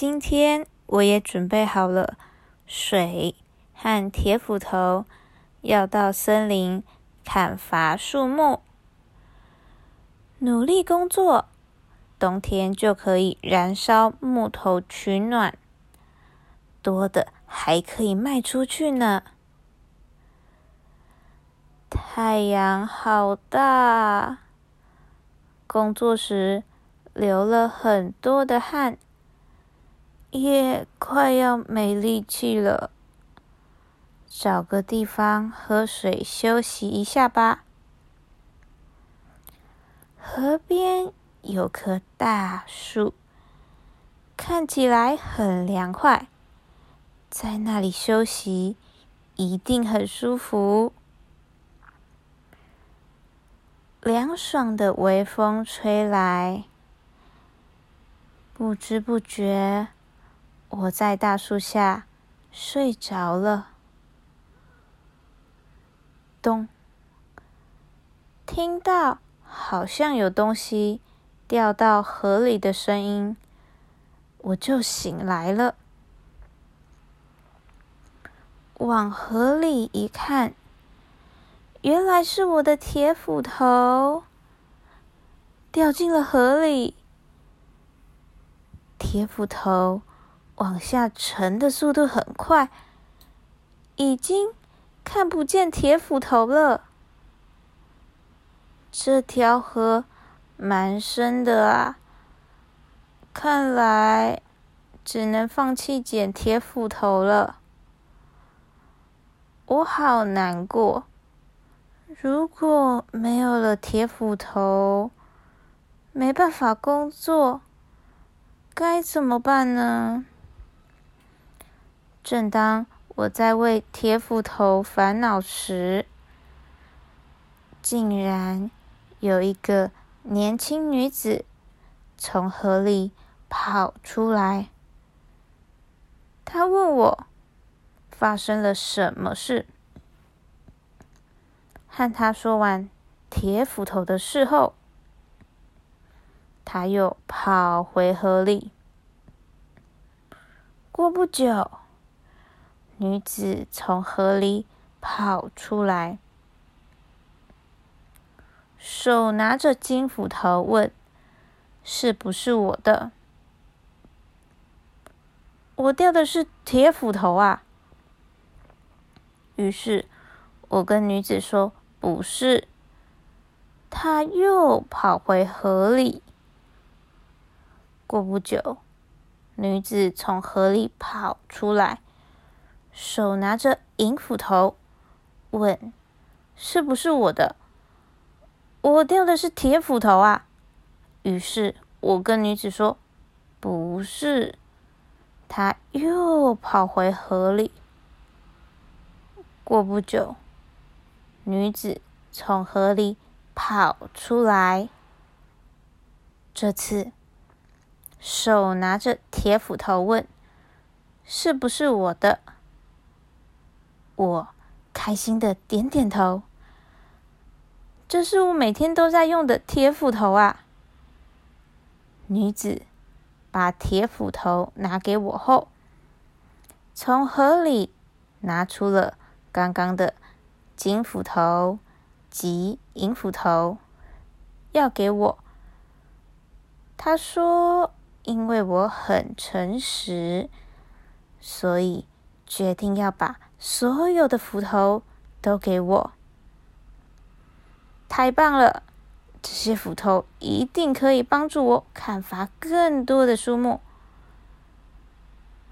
今天我也准备好了水和铁斧头，要到森林砍伐树木，努力工作，冬天就可以燃烧木头取暖，多的还可以卖出去呢。太阳好大，工作时流了很多的汗。也快要没力气了，找个地方喝水休息一下吧。河边有棵大树，看起来很凉快，在那里休息一定很舒服。凉爽的微风吹来，不知不觉。我在大树下睡着了，咚，听到好像有东西掉到河里的声音，我就醒来了。往河里一看，原来是我的铁斧头掉进了河里，铁斧头。往下沉的速度很快，已经看不见铁斧头了。这条河蛮深的啊，看来只能放弃捡铁斧头了。我好难过，如果没有了铁斧头，没办法工作，该怎么办呢？正当我在为铁斧头烦恼时，竟然有一个年轻女子从河里跑出来。她问我发生了什么事。和她说完铁斧头的事后，她又跑回河里。过不久。女子从河里跑出来，手拿着金斧头，问：“是不是我的？”“我掉的是铁斧头啊！”于是，我跟女子说：“不是。”她又跑回河里。过不久，女子从河里跑出来。手拿着银斧头，问：“是不是我的？”我掉的是铁斧头啊！于是我跟女子说：“不是。”她又跑回河里。过不久，女子从河里跑出来，这次手拿着铁斧头，问：“是不是我的？”我开心的点点头，这是我每天都在用的铁斧头啊。女子把铁斧头拿给我后，从河里拿出了刚刚的金斧头及银斧头，要给我。她说：“因为我很诚实，所以决定要把。”所有的斧头都给我，太棒了！这些斧头一定可以帮助我砍伐更多的树木。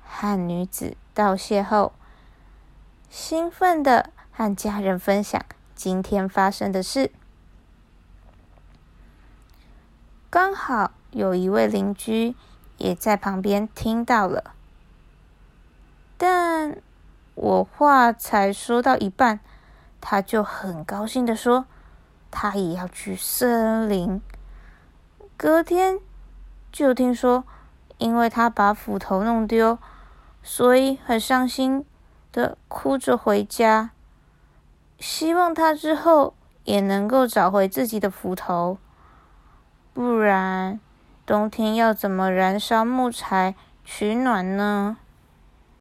和女子道谢后，兴奋的和家人分享今天发生的事。刚好有一位邻居也在旁边听到了，我话才说到一半，他就很高兴的说：“他也要去森林。”隔天就听说，因为他把斧头弄丢，所以很伤心的哭着回家。希望他之后也能够找回自己的斧头，不然冬天要怎么燃烧木材取暖呢？